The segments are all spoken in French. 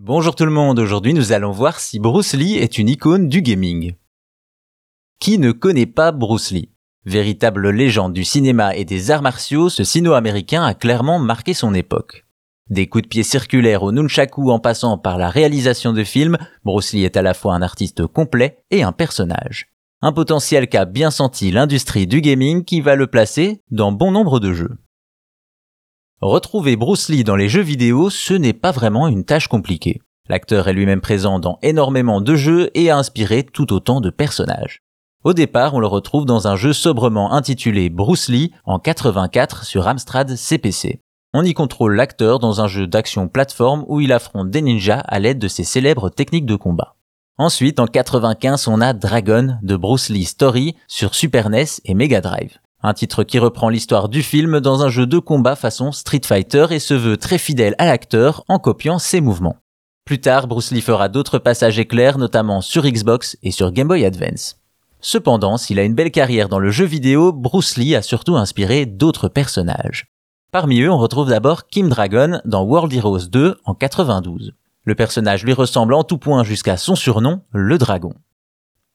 Bonjour tout le monde, aujourd'hui nous allons voir si Bruce Lee est une icône du gaming. Qui ne connaît pas Bruce Lee? Véritable légende du cinéma et des arts martiaux, ce sino-américain a clairement marqué son époque. Des coups de pied circulaires au nunchaku en passant par la réalisation de films, Bruce Lee est à la fois un artiste complet et un personnage. Un potentiel qu'a bien senti l'industrie du gaming qui va le placer dans bon nombre de jeux. Retrouver Bruce Lee dans les jeux vidéo, ce n'est pas vraiment une tâche compliquée. L'acteur est lui-même présent dans énormément de jeux et a inspiré tout autant de personnages. Au départ, on le retrouve dans un jeu sobrement intitulé Bruce Lee en 84 sur Amstrad CPC. On y contrôle l'acteur dans un jeu d'action plateforme où il affronte des ninjas à l'aide de ses célèbres techniques de combat. Ensuite, en 95, on a Dragon de Bruce Lee Story sur Super NES et Mega Drive. Un titre qui reprend l'histoire du film dans un jeu de combat façon Street Fighter et se veut très fidèle à l'acteur en copiant ses mouvements. Plus tard, Bruce Lee fera d'autres passages éclairs, notamment sur Xbox et sur Game Boy Advance. Cependant, s'il a une belle carrière dans le jeu vidéo, Bruce Lee a surtout inspiré d'autres personnages. Parmi eux, on retrouve d'abord Kim Dragon dans World Heroes 2 en 92. Le personnage lui ressemble en tout point jusqu'à son surnom, le dragon.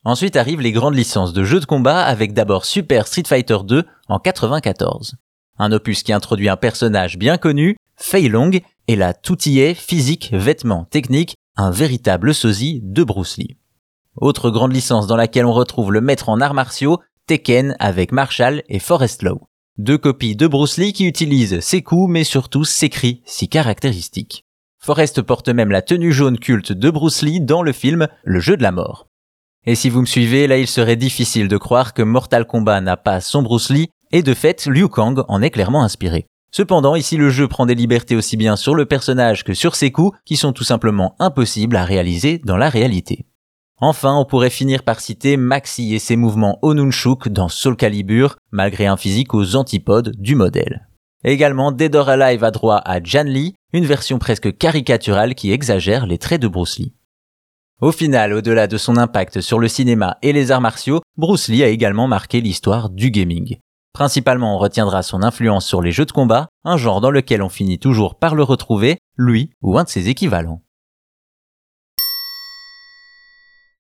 Ensuite arrivent les grandes licences de jeux de combat avec d'abord Super Street Fighter 2 en 94. Un opus qui introduit un personnage bien connu, Fei Long, et la toutillée physique, vêtements, technique, un véritable sosie de Bruce Lee. Autre grande licence dans laquelle on retrouve le maître en arts martiaux, Tekken avec Marshall et Forest Law. Deux copies de Bruce Lee qui utilisent ses coups mais surtout ses cris si caractéristiques. Forrest porte même la tenue jaune culte de Bruce Lee dans le film Le jeu de la mort. Et si vous me suivez, là il serait difficile de croire que Mortal Kombat n'a pas son Bruce Lee, et de fait, Liu Kang en est clairement inspiré. Cependant, ici le jeu prend des libertés aussi bien sur le personnage que sur ses coups, qui sont tout simplement impossibles à réaliser dans la réalité. Enfin, on pourrait finir par citer Maxi et ses mouvements Onunchuk dans Soul Calibur, malgré un physique aux antipodes du modèle. Également, Dead or Alive a droit à Jan Lee, une version presque caricaturale qui exagère les traits de Bruce Lee. Au final, au-delà de son impact sur le cinéma et les arts martiaux, Bruce Lee a également marqué l'histoire du gaming. Principalement, on retiendra son influence sur les jeux de combat, un genre dans lequel on finit toujours par le retrouver, lui ou un de ses équivalents.